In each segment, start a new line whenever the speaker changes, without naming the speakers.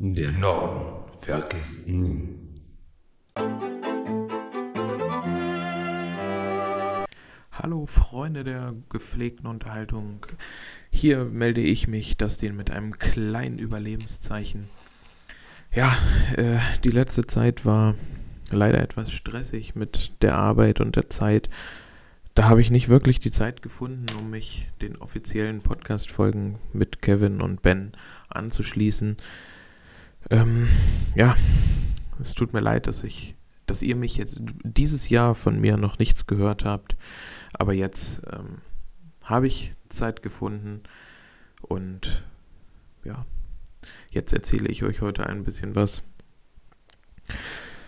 Der Norden vergisst nie.
Hallo Freunde der gepflegten Unterhaltung. Hier melde ich mich, das den mit einem kleinen Überlebenszeichen. Ja, äh, die letzte Zeit war leider etwas stressig mit der Arbeit und der Zeit. Da habe ich nicht wirklich die Zeit gefunden, um mich den offiziellen Podcast-Folgen mit Kevin und Ben anzuschließen. Ähm, ja, es tut mir leid, dass ich, dass ihr mich jetzt dieses Jahr von mir noch nichts gehört habt. Aber jetzt ähm, habe ich Zeit gefunden und ja, jetzt erzähle ich euch heute ein bisschen was.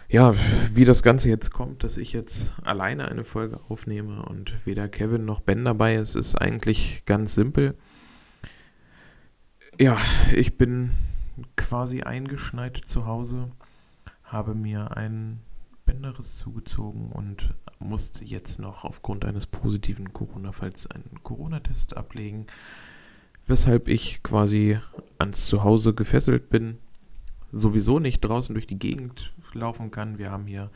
Ja, wie das Ganze jetzt kommt, dass ich jetzt alleine eine Folge aufnehme und weder Kevin noch Ben dabei ist, ist eigentlich ganz simpel. Ja, ich bin quasi eingeschneit zu Hause, habe mir ein Bänderriss zugezogen und musste jetzt noch aufgrund eines positiven Corona-Falls einen Corona-Test ablegen, weshalb ich quasi ans Zuhause gefesselt bin, sowieso nicht draußen durch die Gegend laufen kann. Wir haben hier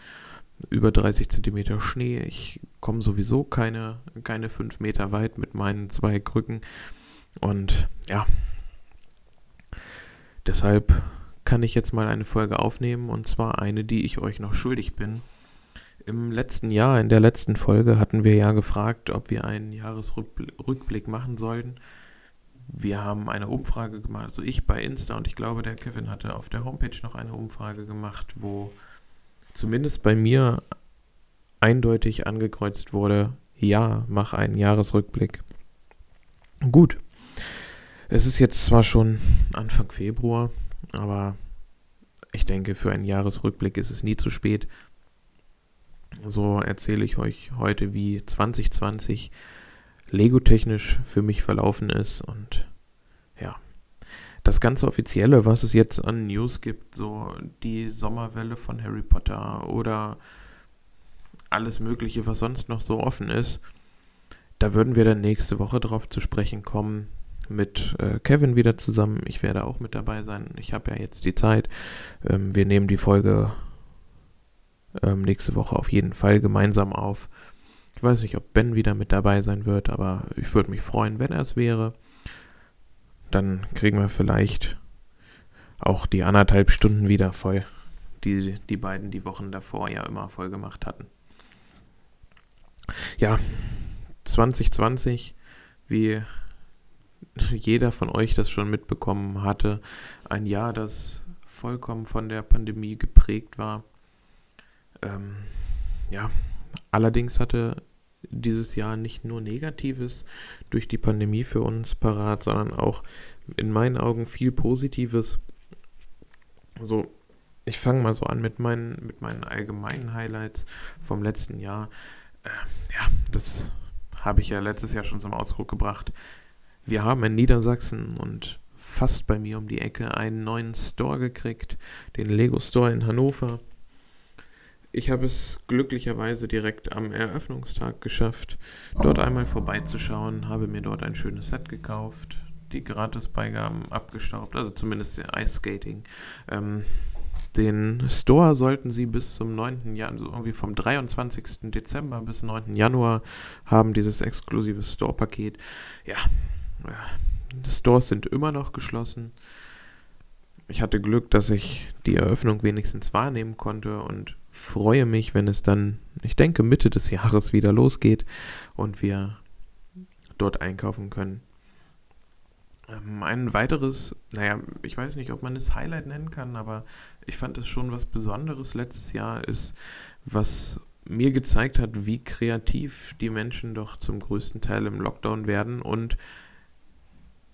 über 30 Zentimeter Schnee. Ich komme sowieso keine, keine 5 Meter weit mit meinen zwei Krücken. Und ja, deshalb kann ich jetzt mal eine Folge aufnehmen und zwar eine, die ich euch noch schuldig bin. Im letzten Jahr, in der letzten Folge, hatten wir ja gefragt, ob wir einen Jahresrückblick machen sollten. Wir haben eine Umfrage gemacht, also ich bei Insta und ich glaube, der Kevin hatte auf der Homepage noch eine Umfrage gemacht, wo zumindest bei mir eindeutig angekreuzt wurde, ja, mach einen Jahresrückblick. Gut. Es ist jetzt zwar schon Anfang Februar, aber ich denke, für einen Jahresrückblick ist es nie zu spät. So erzähle ich euch heute, wie 2020 Lego-technisch für mich verlaufen ist und ja. Das ganze Offizielle, was es jetzt an News gibt, so die Sommerwelle von Harry Potter oder alles Mögliche, was sonst noch so offen ist, da würden wir dann nächste Woche drauf zu sprechen kommen mit äh, Kevin wieder zusammen. Ich werde auch mit dabei sein. Ich habe ja jetzt die Zeit. Ähm, wir nehmen die Folge ähm, nächste Woche auf jeden Fall gemeinsam auf. Ich weiß nicht, ob Ben wieder mit dabei sein wird, aber ich würde mich freuen, wenn er es wäre. Dann kriegen wir vielleicht auch die anderthalb Stunden wieder voll, die die beiden die Wochen davor ja immer voll gemacht hatten. Ja, 2020, wie jeder von euch das schon mitbekommen hatte, ein Jahr, das vollkommen von der Pandemie geprägt war. Ähm, ja, allerdings hatte dieses Jahr nicht nur Negatives durch die Pandemie für uns parat, sondern auch in meinen Augen viel Positives. So, ich fange mal so an mit meinen, mit meinen allgemeinen Highlights vom letzten Jahr. Äh, ja, das habe ich ja letztes Jahr schon zum Ausdruck gebracht. Wir haben in Niedersachsen und fast bei mir um die Ecke einen neuen Store gekriegt, den Lego Store in Hannover. Ich habe es glücklicherweise direkt am Eröffnungstag geschafft, dort einmal vorbeizuschauen, habe mir dort ein schönes Set gekauft, die Gratisbeigaben abgestaubt, also zumindest der Ice Skating. Ähm, den Store sollten sie bis zum 9. Januar, also irgendwie vom 23. Dezember bis 9. Januar haben, dieses exklusive Store-Paket. Ja, die Stores sind immer noch geschlossen. Ich hatte Glück, dass ich die Eröffnung wenigstens wahrnehmen konnte und freue mich, wenn es dann, ich denke, Mitte des Jahres wieder losgeht und wir dort einkaufen können. Ähm, ein weiteres, naja, ich weiß nicht, ob man es Highlight nennen kann, aber ich fand es schon was Besonderes letztes Jahr ist, was mir gezeigt hat, wie kreativ die Menschen doch zum größten Teil im Lockdown werden und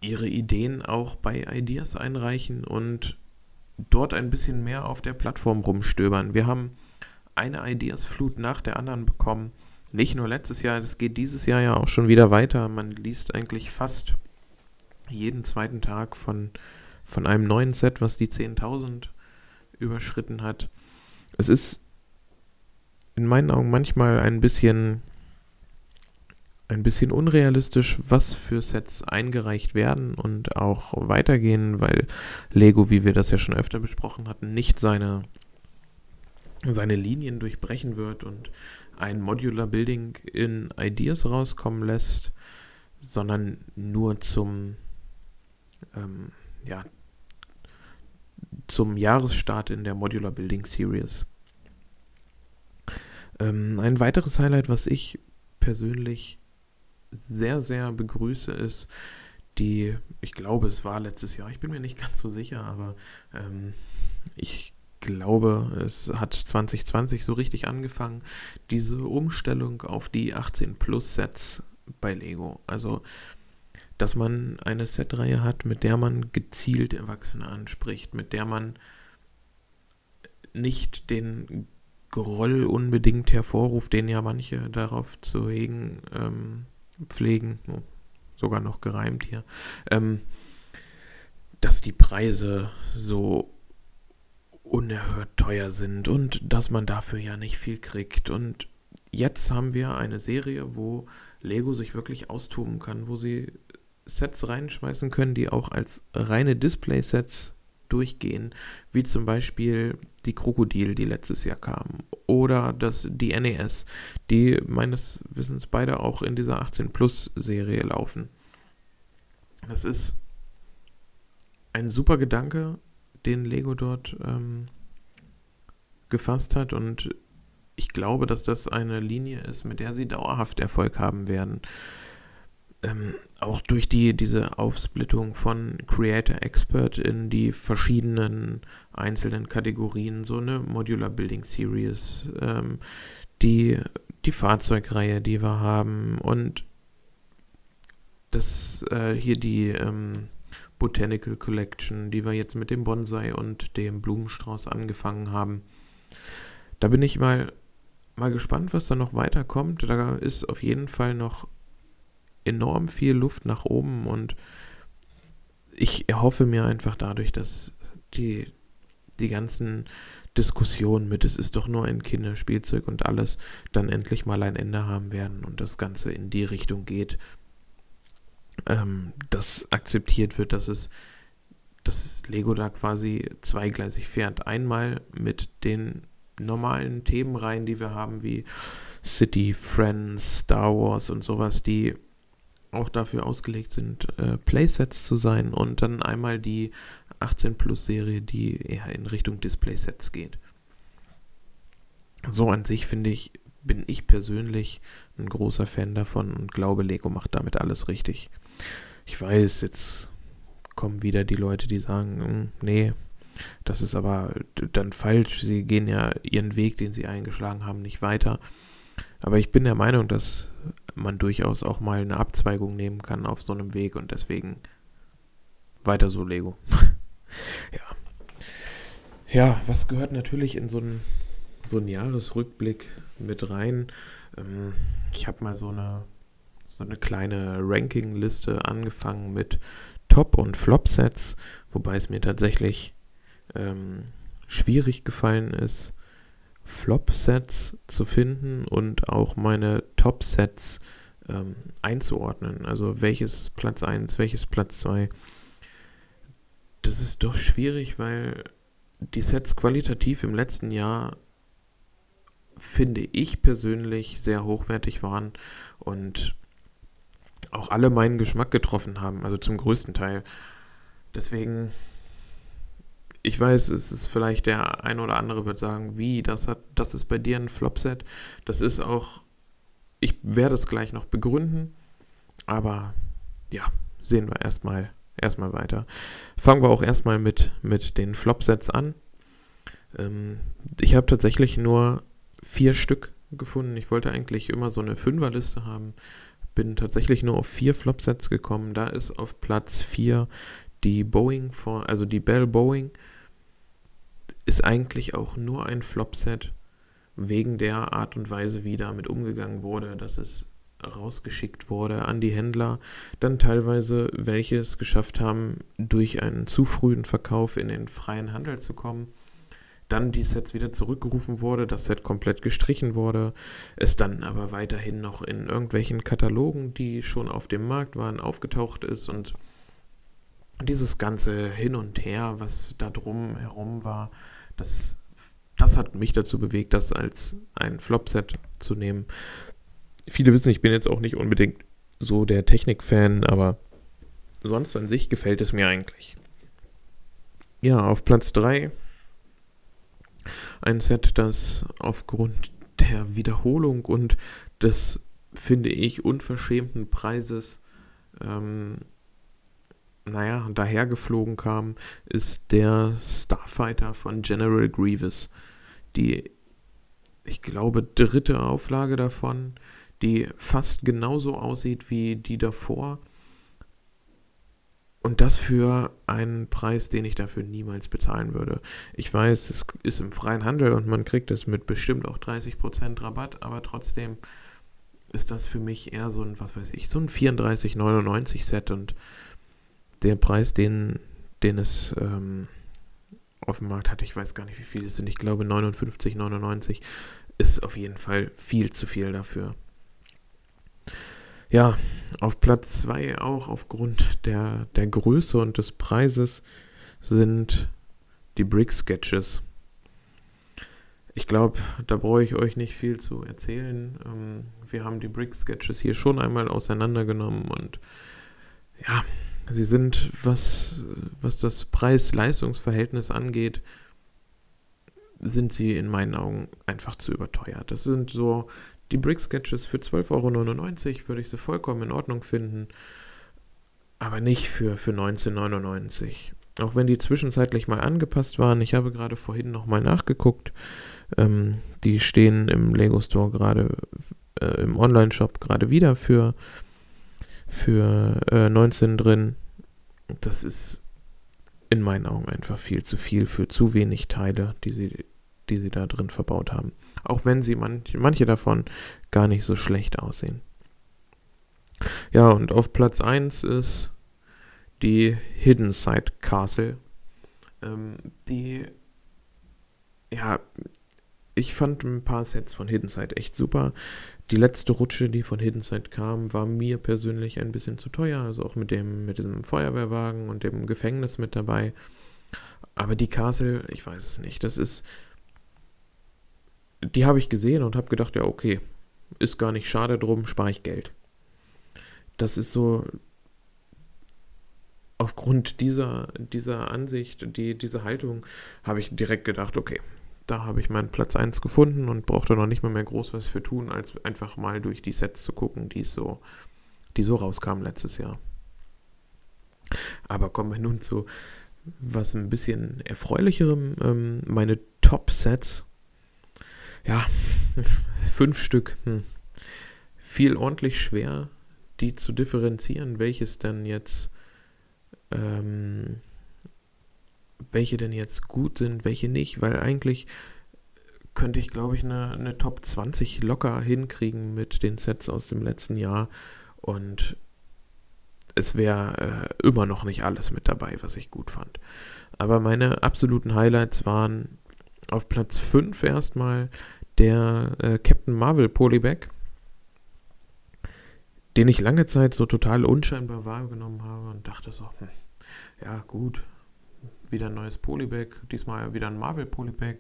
ihre Ideen auch bei Ideas einreichen und dort ein bisschen mehr auf der Plattform rumstöbern. Wir haben eine Ideas-Flut nach der anderen bekommen. Nicht nur letztes Jahr, das geht dieses Jahr ja auch schon wieder weiter. Man liest eigentlich fast jeden zweiten Tag von, von einem neuen Set, was die 10.000 überschritten hat. Es ist in meinen Augen manchmal ein bisschen ein bisschen unrealistisch, was für Sets eingereicht werden und auch weitergehen, weil Lego, wie wir das ja schon öfter besprochen hatten, nicht seine, seine Linien durchbrechen wird und ein Modular Building in Ideas rauskommen lässt, sondern nur zum, ähm, ja, zum Jahresstart in der Modular Building Series. Ähm, ein weiteres Highlight, was ich persönlich sehr, sehr begrüße, ist die, ich glaube, es war letztes Jahr, ich bin mir nicht ganz so sicher, aber ähm, ich glaube, es hat 2020 so richtig angefangen, diese Umstellung auf die 18 Plus Sets bei Lego. Also, dass man eine Setreihe hat, mit der man gezielt Erwachsene anspricht, mit der man nicht den Groll unbedingt hervorruft, den ja manche darauf zu hegen ähm, pflegen, sogar noch gereimt hier, ähm, dass die Preise so unerhört teuer sind und dass man dafür ja nicht viel kriegt. Und jetzt haben wir eine Serie, wo Lego sich wirklich austoben kann, wo sie Sets reinschmeißen können, die auch als reine Display-Sets durchgehen, wie zum Beispiel die Krokodil, die letztes Jahr kam, oder das, die NES, die meines Wissens beide auch in dieser 18-Plus-Serie laufen. Das ist ein super Gedanke, den Lego dort ähm, gefasst hat und ich glaube, dass das eine Linie ist, mit der sie dauerhaft Erfolg haben werden ähm, auch durch die, diese Aufsplittung von Creator Expert in die verschiedenen einzelnen Kategorien, so eine Modular Building Series, ähm, die, die Fahrzeugreihe, die wir haben und das äh, hier die ähm, Botanical Collection, die wir jetzt mit dem Bonsai und dem Blumenstrauß angefangen haben. Da bin ich mal, mal gespannt, was da noch weiterkommt. Da ist auf jeden Fall noch enorm viel Luft nach oben und ich erhoffe mir einfach dadurch, dass die, die ganzen Diskussionen mit, es ist doch nur ein Kinderspielzeug und alles, dann endlich mal ein Ende haben werden und das Ganze in die Richtung geht, ähm, dass akzeptiert wird, dass es dass Lego da quasi zweigleisig fährt. Einmal mit den normalen Themenreihen, die wir haben, wie City, Friends, Star Wars und sowas, die auch dafür ausgelegt sind, äh, Playsets zu sein und dann einmal die 18 Plus Serie, die eher in Richtung Displaysets geht. So an sich finde ich, bin ich persönlich ein großer Fan davon und glaube, Lego macht damit alles richtig. Ich weiß, jetzt kommen wieder die Leute, die sagen, hm, nee, das ist aber dann falsch. Sie gehen ja ihren Weg, den sie eingeschlagen haben, nicht weiter. Aber ich bin der Meinung, dass man durchaus auch mal eine Abzweigung nehmen kann auf so einem Weg und deswegen weiter so Lego. ja. Ja, was gehört natürlich in so einen, so einen Jahresrückblick mit rein? Ähm, ich habe mal so eine, so eine kleine Ranking-Liste angefangen mit Top- und Flop-Sets, wobei es mir tatsächlich ähm, schwierig gefallen ist, Flop-Sets zu finden und auch meine Top-Sets ähm, einzuordnen. Also welches Platz 1, welches Platz 2. Das ist doch schwierig, weil die Sets qualitativ im letzten Jahr, finde ich persönlich, sehr hochwertig waren und auch alle meinen Geschmack getroffen haben, also zum größten Teil. Deswegen ich weiß, es ist vielleicht der ein oder andere wird sagen, wie, das hat, das ist bei dir ein Flopset. Das ist auch, ich werde es gleich noch begründen, aber ja, sehen wir erstmal erstmal weiter. Fangen wir auch erstmal mit, mit den Flopsets an. Ähm, ich habe tatsächlich nur vier Stück gefunden. Ich wollte eigentlich immer so eine Fünferliste haben. Bin tatsächlich nur auf vier Flopsets gekommen. Da ist auf Platz vier die Boeing von, also die Bell Boeing ist eigentlich auch nur ein Flopset wegen der Art und Weise, wie damit umgegangen wurde, dass es rausgeschickt wurde an die Händler, dann teilweise welche es geschafft haben, durch einen zu frühen Verkauf in den freien Handel zu kommen, dann die Sets wieder zurückgerufen wurde, das Set komplett gestrichen wurde, es dann aber weiterhin noch in irgendwelchen Katalogen, die schon auf dem Markt waren, aufgetaucht ist und dieses ganze Hin und Her, was da drum herum war, das, das hat mich dazu bewegt, das als ein Flop-Set zu nehmen. Viele wissen, ich bin jetzt auch nicht unbedingt so der Technik-Fan, aber sonst an sich gefällt es mir eigentlich. Ja, auf Platz 3 ein Set, das aufgrund der Wiederholung und des, finde ich, unverschämten Preises, ähm, naja, dahergeflogen kam, ist der Starfighter von General Grievous. Die, ich glaube, dritte Auflage davon, die fast genauso aussieht wie die davor und das für einen Preis, den ich dafür niemals bezahlen würde. Ich weiß, es ist im freien Handel und man kriegt es mit bestimmt auch 30% Rabatt, aber trotzdem ist das für mich eher so ein, was weiß ich, so ein 34,99 Set und der Preis, den, den es ähm, auf dem Markt hat, ich weiß gar nicht, wie viel es sind, ich glaube 59,99 ist auf jeden Fall viel zu viel dafür. Ja, auf Platz 2 auch aufgrund der, der Größe und des Preises sind die Brick Sketches. Ich glaube, da brauche ich euch nicht viel zu erzählen. Ähm, wir haben die Brick Sketches hier schon einmal auseinandergenommen und ja, sie sind, was, was das Preis-Leistungs-Verhältnis angeht, sind sie in meinen Augen einfach zu überteuert. Das sind so die Brick-Sketches für 12,99 Euro würde ich sie vollkommen in Ordnung finden, aber nicht für, für 19,99 Auch wenn die zwischenzeitlich mal angepasst waren. Ich habe gerade vorhin nochmal nachgeguckt. Ähm, die stehen im Lego Store gerade äh, im Online-Shop gerade wieder für, für äh, 19 drin. Das ist in meinen Augen einfach viel zu viel für zu wenig Teile, die sie die sie da drin verbaut haben. Auch wenn sie manche, manche davon gar nicht so schlecht aussehen. Ja, und auf Platz 1 ist die Hidden Side Castle. Ähm, die, ja, ich fand ein paar Sets von Hidden Side echt super. Die letzte Rutsche, die von Hidden Side kam, war mir persönlich ein bisschen zu teuer. Also auch mit dem, mit diesem Feuerwehrwagen und dem Gefängnis mit dabei. Aber die Castle, ich weiß es nicht. Das ist die habe ich gesehen und habe gedacht, ja, okay, ist gar nicht schade drum, spare ich Geld. Das ist so, aufgrund dieser, dieser Ansicht, die, diese Haltung, habe ich direkt gedacht, okay, da habe ich meinen Platz 1 gefunden und brauchte noch nicht mal mehr groß was für tun, als einfach mal durch die Sets zu gucken, die so, die so rauskamen letztes Jahr. Aber kommen wir nun zu was ein bisschen erfreulicherem. Ähm, meine Top-Sets ja, fünf Stück. Hm. Viel ordentlich schwer, die zu differenzieren, welches denn jetzt, ähm, welche denn jetzt gut sind, welche nicht, weil eigentlich könnte ich, glaube ich, eine, eine Top 20 locker hinkriegen mit den Sets aus dem letzten Jahr und es wäre äh, immer noch nicht alles mit dabei, was ich gut fand. Aber meine absoluten Highlights waren auf Platz 5 erstmal der äh, Captain Marvel Polybag, den ich lange Zeit so total unscheinbar wahrgenommen habe und dachte so, hm, ja gut, wieder ein neues Polybag, diesmal wieder ein Marvel Polybag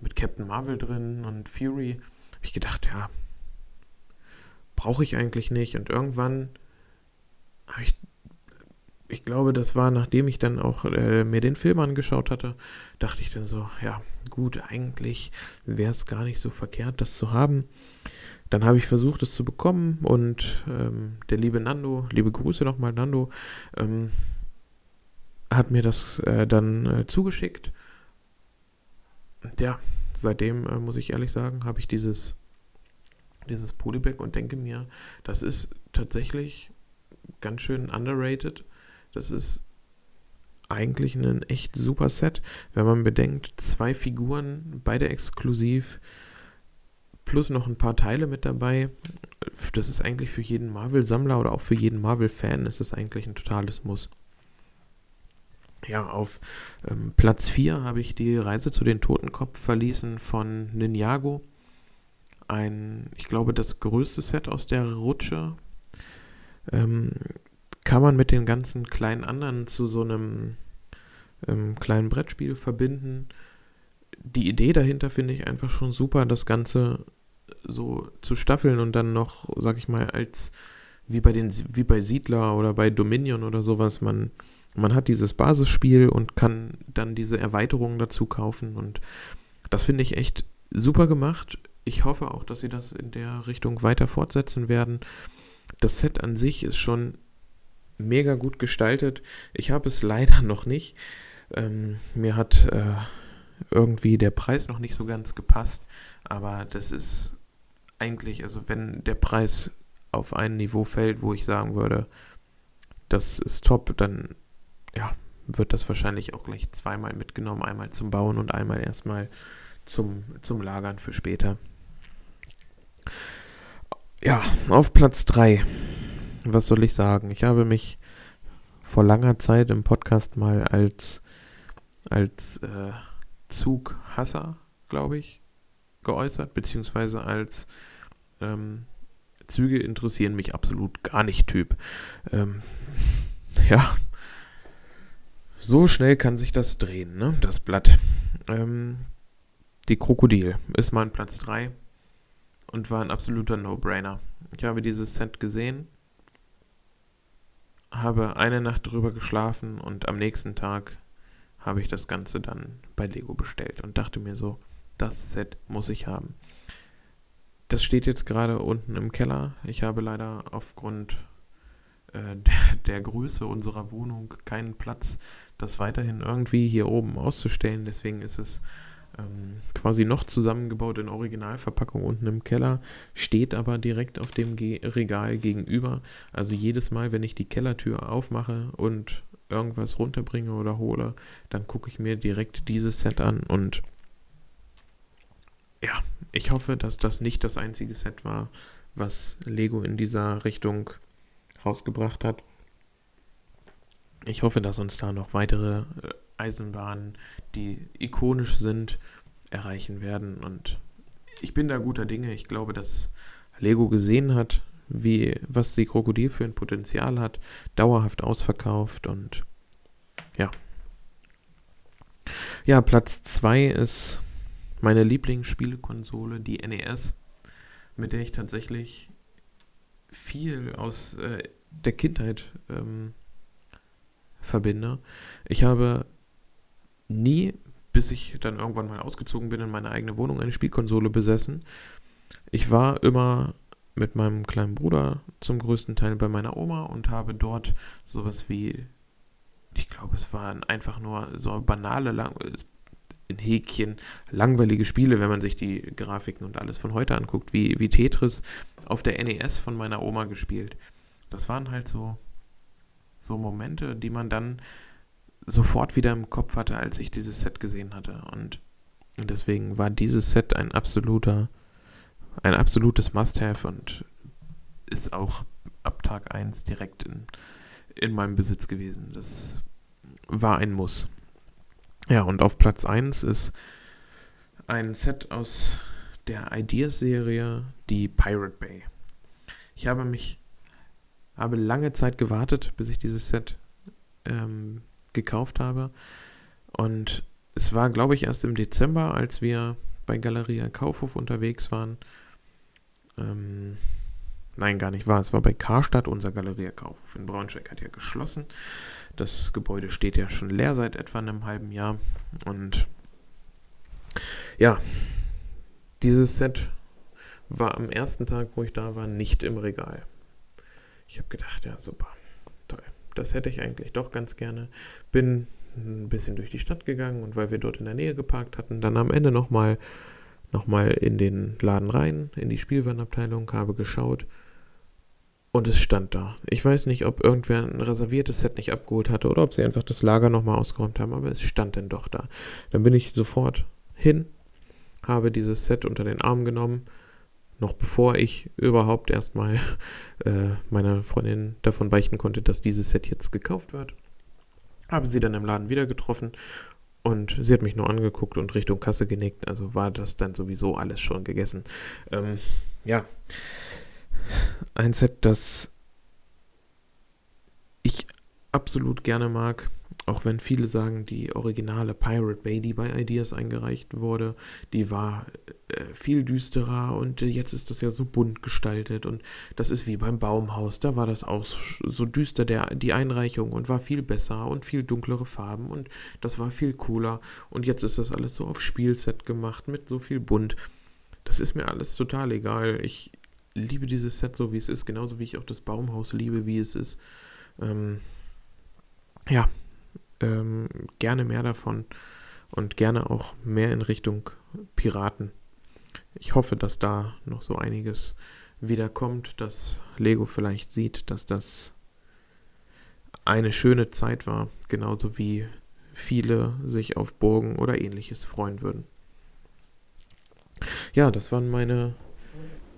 mit Captain Marvel drin und Fury. Habe ich gedacht, ja, brauche ich eigentlich nicht. Und irgendwann habe ich ich glaube, das war, nachdem ich dann auch äh, mir den Film angeschaut hatte, dachte ich dann so, ja, gut, eigentlich wäre es gar nicht so verkehrt, das zu haben. Dann habe ich versucht, es zu bekommen und ähm, der liebe Nando, liebe Grüße nochmal, Nando, ähm, hat mir das äh, dann äh, zugeschickt. Ja, seitdem, äh, muss ich ehrlich sagen, habe ich dieses, dieses Polybag und denke mir, das ist tatsächlich ganz schön underrated das ist eigentlich ein echt super Set, wenn man bedenkt, zwei Figuren, beide exklusiv, plus noch ein paar Teile mit dabei. Das ist eigentlich für jeden Marvel-Sammler oder auch für jeden Marvel-Fan ist das eigentlich ein totales Muss. Ja, auf ähm, Platz 4 habe ich die Reise zu den Totenkopf verließen von Ninjago. Ein, ich glaube, das größte Set aus der Rutsche. Ähm, kann man mit den ganzen kleinen anderen zu so einem ähm, kleinen Brettspiel verbinden. Die Idee dahinter finde ich einfach schon super, das Ganze so zu staffeln und dann noch, sag ich mal, als wie bei den wie bei Siedler oder bei Dominion oder sowas, man man hat dieses Basisspiel und kann dann diese Erweiterungen dazu kaufen und das finde ich echt super gemacht. Ich hoffe auch, dass sie das in der Richtung weiter fortsetzen werden. Das Set an sich ist schon mega gut gestaltet. Ich habe es leider noch nicht. Ähm, mir hat äh, irgendwie der Preis noch nicht so ganz gepasst, aber das ist eigentlich, also wenn der Preis auf ein Niveau fällt, wo ich sagen würde, das ist top, dann ja, wird das wahrscheinlich auch gleich zweimal mitgenommen, einmal zum Bauen und einmal erstmal zum, zum Lagern für später. Ja, auf Platz 3. Was soll ich sagen? Ich habe mich vor langer Zeit im Podcast mal als, als äh, Zughasser, glaube ich, geäußert, beziehungsweise als ähm, Züge interessieren mich absolut gar nicht Typ. Ähm, ja, so schnell kann sich das drehen, ne? Das Blatt. Ähm, die Krokodil ist mein Platz 3 und war ein absoluter No-Brainer. Ich habe dieses Set gesehen, habe eine Nacht drüber geschlafen und am nächsten Tag habe ich das Ganze dann bei Lego bestellt und dachte mir so, das Set muss ich haben. Das steht jetzt gerade unten im Keller. Ich habe leider aufgrund äh, der, der, Größe unserer Wohnung keinen Platz, das weiterhin irgendwie hier oben auszustellen. Deswegen ist es ähm, quasi noch zusammengebaut in Originalverpackung unten im Keller, steht aber direkt auf dem Ge Regal gegenüber. Also jedes Mal, wenn ich die Kellertür aufmache und irgendwas runterbringe oder hole, dann gucke ich mir direkt dieses Set an und ja, ich hoffe, dass das nicht das einzige Set war, was Lego in dieser Richtung rausgebracht hat. Ich hoffe, dass uns da noch weitere äh, Eisenbahnen, die ikonisch sind, erreichen werden. Und ich bin da guter Dinge. Ich glaube, dass Lego gesehen hat, wie, was die Krokodil für ein Potenzial hat, dauerhaft ausverkauft und ja. Ja, Platz 2 ist meine Lieblingsspielekonsole, die NES, mit der ich tatsächlich viel aus äh, der Kindheit ähm, verbinde. Ich habe nie, bis ich dann irgendwann mal ausgezogen bin, in meine eigene Wohnung eine Spielkonsole besessen. Ich war immer mit meinem kleinen Bruder zum größten Teil bei meiner Oma und habe dort sowas wie, ich glaube, es waren einfach nur so banale, in Häkchen, langweilige Spiele, wenn man sich die Grafiken und alles von heute anguckt, wie, wie Tetris auf der NES von meiner Oma gespielt. Das waren halt so, so Momente, die man dann sofort wieder im Kopf hatte, als ich dieses Set gesehen hatte. Und, deswegen war dieses Set ein absoluter, ein absolutes Must-Have und ist auch ab Tag 1 direkt in, in meinem Besitz gewesen. Das war ein Muss. Ja, und auf Platz 1 ist ein Set aus der Ideas-Serie, die Pirate Bay. Ich habe mich, habe lange Zeit gewartet, bis ich dieses Set ähm, gekauft habe. Und es war, glaube ich, erst im Dezember, als wir bei Galeria Kaufhof unterwegs waren. Ähm, nein, gar nicht wahr. Es war bei Karstadt, unser Galeria Kaufhof in Braunschweig hat ja geschlossen. Das Gebäude steht ja schon leer seit etwa einem halben Jahr. Und ja, dieses Set war am ersten Tag, wo ich da war, nicht im Regal. Ich habe gedacht, ja, super, toll. Das hätte ich eigentlich doch ganz gerne. Bin ein bisschen durch die Stadt gegangen und weil wir dort in der Nähe geparkt hatten, dann am Ende nochmal noch mal in den Laden rein, in die Spielwarenabteilung, habe geschaut und es stand da. Ich weiß nicht, ob irgendwer ein reserviertes Set nicht abgeholt hatte oder ob sie einfach das Lager nochmal ausgeräumt haben, aber es stand dann doch da. Dann bin ich sofort hin, habe dieses Set unter den Arm genommen, noch bevor ich überhaupt erstmal äh, meiner Freundin davon beichten konnte, dass dieses Set jetzt gekauft wird. Habe sie dann im Laden wieder getroffen und sie hat mich nur angeguckt und Richtung Kasse genickt. Also war das dann sowieso alles schon gegessen. Ähm, ja. Ein Set, das ich absolut gerne mag. Auch wenn viele sagen, die originale Pirate Bay, die bei Ideas eingereicht wurde, die war äh, viel düsterer und jetzt ist das ja so bunt gestaltet und das ist wie beim Baumhaus, da war das auch so düster der, die Einreichung und war viel besser und viel dunklere Farben und das war viel cooler und jetzt ist das alles so auf Spielset gemacht mit so viel bunt. Das ist mir alles total egal. Ich liebe dieses Set so, wie es ist, genauso wie ich auch das Baumhaus liebe, wie es ist. Ähm, ja, ähm, gerne mehr davon und gerne auch mehr in Richtung Piraten. Ich hoffe, dass da noch so einiges wiederkommt, dass Lego vielleicht sieht, dass das eine schöne Zeit war, genauso wie viele sich auf Burgen oder ähnliches freuen würden. Ja, das waren meine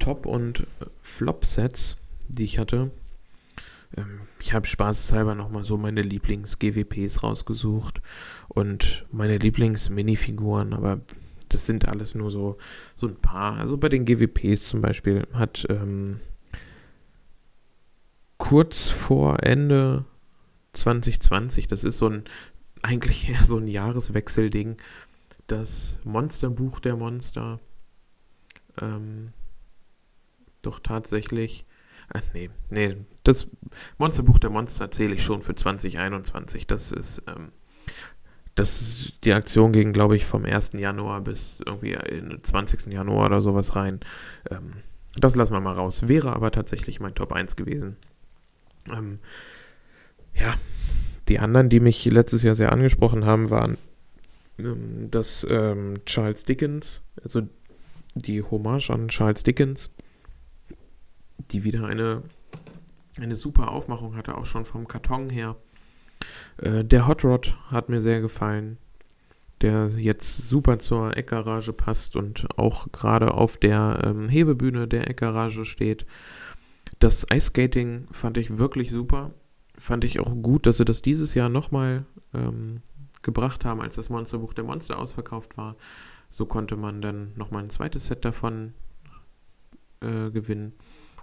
Top- und Flop-Sets, die ich hatte. Ähm, ich habe spaßeshalber nochmal so meine Lieblings-GWPs rausgesucht und meine Lieblings-Minifiguren, aber das sind alles nur so, so ein paar. Also bei den GWPs zum Beispiel hat ähm, kurz vor Ende 2020, das ist so ein, eigentlich eher so ein Jahreswechselding, das Monsterbuch der Monster ähm, doch tatsächlich Ach, nee, nee, das Monsterbuch der Monster zähle ich schon für 2021. Das ist, ähm, das, die Aktion ging, glaube ich, vom 1. Januar bis irgendwie in den 20. Januar oder sowas rein. Ähm, das lassen wir mal raus. Wäre aber tatsächlich mein Top 1 gewesen. Ähm, ja, die anderen, die mich letztes Jahr sehr angesprochen haben, waren ähm, das ähm, Charles Dickens, also die Hommage an Charles Dickens die wieder eine, eine super Aufmachung hatte, auch schon vom Karton her. Äh, der Hot Rod hat mir sehr gefallen, der jetzt super zur Eckgarage passt und auch gerade auf der ähm, Hebebühne der Eckgarage steht. Das Ice Skating fand ich wirklich super. Fand ich auch gut, dass sie das dieses Jahr nochmal ähm, gebracht haben, als das Monsterbuch der Monster ausverkauft war. So konnte man dann nochmal ein zweites Set davon äh, gewinnen.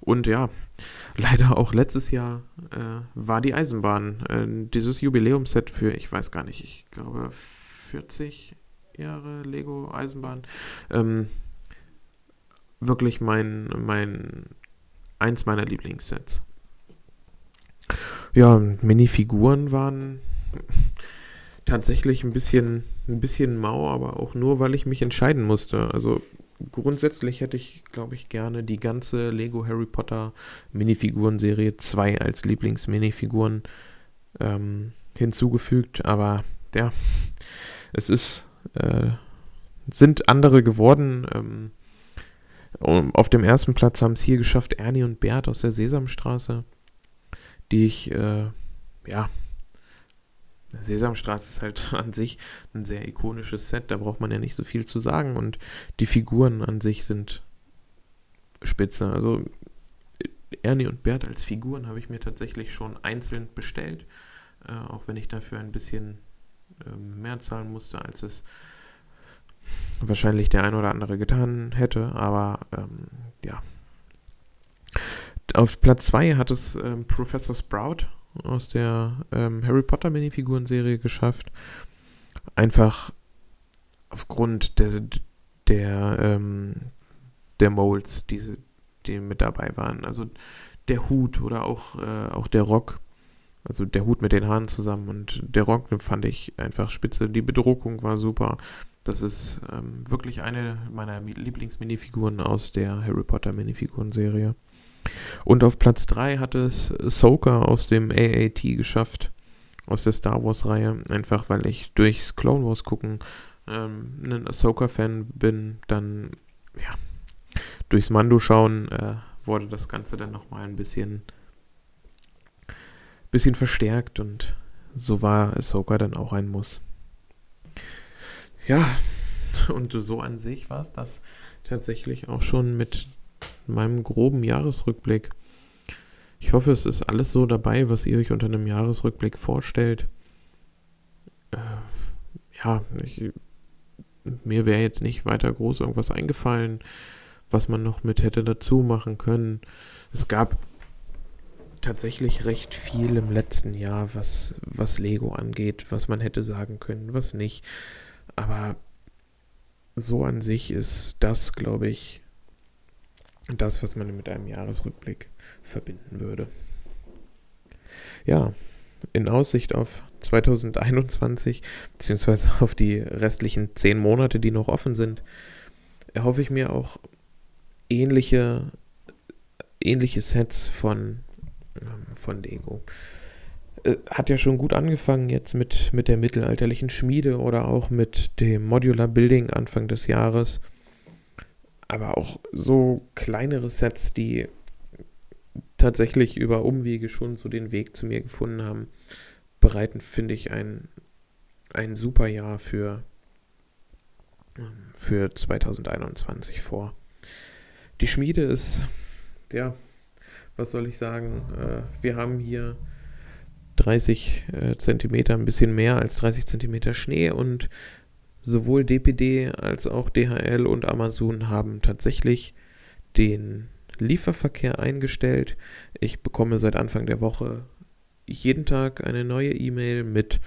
Und ja, leider auch letztes Jahr äh, war die Eisenbahn äh, dieses Jubiläumsset für, ich weiß gar nicht, ich glaube 40 Jahre Lego Eisenbahn. Ähm, wirklich mein, mein, eins meiner Lieblingssets. Ja, Minifiguren waren tatsächlich ein bisschen, ein bisschen mau, aber auch nur, weil ich mich entscheiden musste. Also grundsätzlich hätte ich, glaube ich, gerne die ganze Lego Harry Potter Minifiguren-Serie 2 als Lieblingsminifiguren ähm, hinzugefügt, aber ja, es ist, äh, sind andere geworden. Ähm, auf dem ersten Platz haben es hier geschafft Ernie und Bert aus der Sesamstraße, die ich, äh, ja, Sesamstraße ist halt an sich ein sehr ikonisches Set, da braucht man ja nicht so viel zu sagen und die Figuren an sich sind spitze. Also Ernie und Bert als Figuren habe ich mir tatsächlich schon einzeln bestellt, äh, auch wenn ich dafür ein bisschen äh, mehr zahlen musste, als es wahrscheinlich der ein oder andere getan hätte, aber ähm, ja. Auf Platz 2 hat es ähm, Professor Sprout aus der ähm, Harry Potter Minifiguren-Serie geschafft. Einfach aufgrund der, der, ähm, der Molds, diese, die mit dabei waren. Also der Hut oder auch, äh, auch der Rock. Also der Hut mit den Haaren zusammen und der Rock fand ich einfach spitze. Die Bedruckung war super. Das ist ähm, wirklich eine meiner Lieblingsminifiguren aus der Harry Potter Minifiguren-Serie. Und auf Platz 3 hat es Ahsoka aus dem AAT geschafft, aus der Star Wars-Reihe. Einfach weil ich durchs Clone Wars gucken ähm, ein Ahsoka-Fan bin, dann ja, durchs Mando schauen äh, wurde das Ganze dann nochmal ein bisschen, bisschen verstärkt und so war Ahsoka dann auch ein Muss. Ja, und so an sich war es das tatsächlich auch schon mit meinem groben Jahresrückblick. Ich hoffe, es ist alles so dabei, was ihr euch unter einem Jahresrückblick vorstellt. ja, ich, mir wäre jetzt nicht weiter groß irgendwas eingefallen, was man noch mit hätte dazu machen können. Es gab tatsächlich recht viel im letzten Jahr, was, was Lego angeht, was man hätte sagen können, was nicht. Aber so an sich ist das, glaube ich, das, was man mit einem Jahresrückblick verbinden würde. Ja, in Aussicht auf 2021, beziehungsweise auf die restlichen zehn Monate, die noch offen sind, erhoffe ich mir auch ähnliche, ähnliche Sets von, ähm, von Lego. Äh, hat ja schon gut angefangen jetzt mit, mit der mittelalterlichen Schmiede oder auch mit dem Modular Building Anfang des Jahres. Aber auch so kleinere Sets, die tatsächlich über Umwege schon so den Weg zu mir gefunden haben, bereiten, finde ich, ein, ein super Jahr für, für 2021 vor. Die Schmiede ist, ja, was soll ich sagen, äh, wir haben hier 30 äh, Zentimeter, ein bisschen mehr als 30 Zentimeter Schnee und sowohl DPD als auch DHL und Amazon haben tatsächlich den Lieferverkehr eingestellt. Ich bekomme seit Anfang der Woche jeden Tag eine neue E-Mail mit,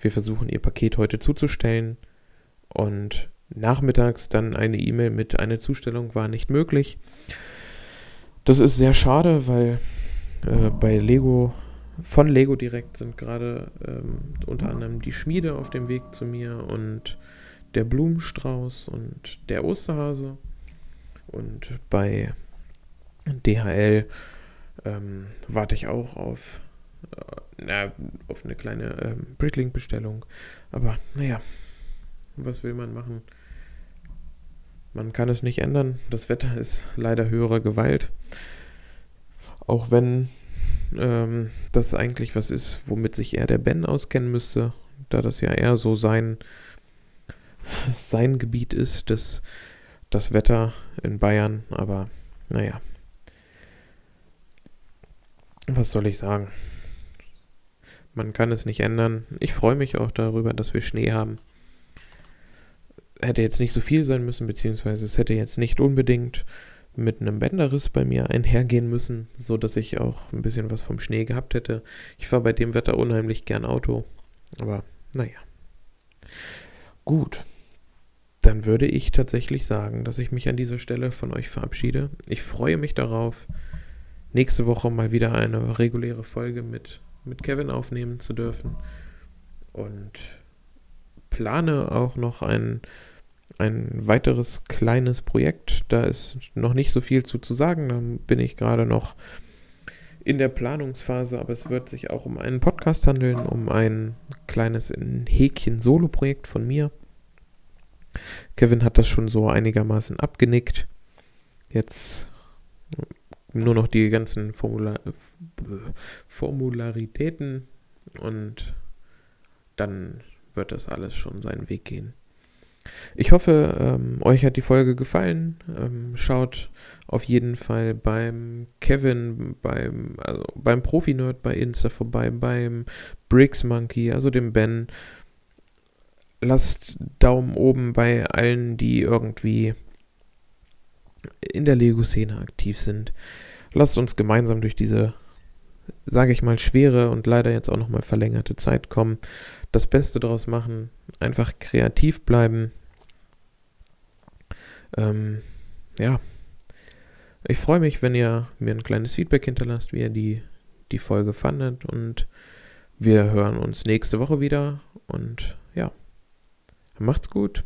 wir versuchen Ihr Paket heute zuzustellen und nachmittags dann eine E-Mail mit, eine Zustellung war nicht möglich. Das ist sehr schade, weil äh, bei Lego, von Lego direkt sind gerade ähm, unter anderem die Schmiede auf dem Weg zu mir und der Blumenstrauß und der Osterhase. Und bei DHL ähm, warte ich auch auf, äh, na, auf eine kleine ähm, Bricklink-Bestellung. Aber naja, was will man machen? Man kann es nicht ändern. Das Wetter ist leider höherer Gewalt. Auch wenn ähm, das eigentlich was ist, womit sich eher der Ben auskennen müsste, da das ja eher so sein, sein Gebiet ist, das, das Wetter in Bayern. Aber naja. Was soll ich sagen? Man kann es nicht ändern. Ich freue mich auch darüber, dass wir Schnee haben hätte jetzt nicht so viel sein müssen, beziehungsweise es hätte jetzt nicht unbedingt mit einem Bänderriss bei mir einhergehen müssen, so dass ich auch ein bisschen was vom Schnee gehabt hätte. Ich fahre bei dem Wetter unheimlich gern Auto, aber naja. Gut, dann würde ich tatsächlich sagen, dass ich mich an dieser Stelle von euch verabschiede. Ich freue mich darauf, nächste Woche mal wieder eine reguläre Folge mit, mit Kevin aufnehmen zu dürfen und plane auch noch ein ein weiteres kleines Projekt. Da ist noch nicht so viel zu, zu sagen. Da bin ich gerade noch in der Planungsphase, aber es wird sich auch um einen Podcast handeln, um ein kleines in Häkchen Solo-Projekt von mir. Kevin hat das schon so einigermaßen abgenickt. Jetzt nur noch die ganzen Formula Formularitäten und dann wird das alles schon seinen Weg gehen. Ich hoffe, ähm, euch hat die Folge gefallen. Ähm, schaut auf jeden Fall beim Kevin, beim, also beim Profi-Nerd bei Insta vorbei, beim Bricks Monkey, also dem Ben. Lasst Daumen oben bei allen, die irgendwie in der Lego-Szene aktiv sind. Lasst uns gemeinsam durch diese, sage ich mal, schwere und leider jetzt auch nochmal verlängerte Zeit kommen. Das Beste daraus machen, einfach kreativ bleiben ähm, ja, ich freue mich, wenn ihr mir ein kleines Feedback hinterlasst, wie ihr die, die Folge fandet. Und wir hören uns nächste Woche wieder. Und ja, macht's gut.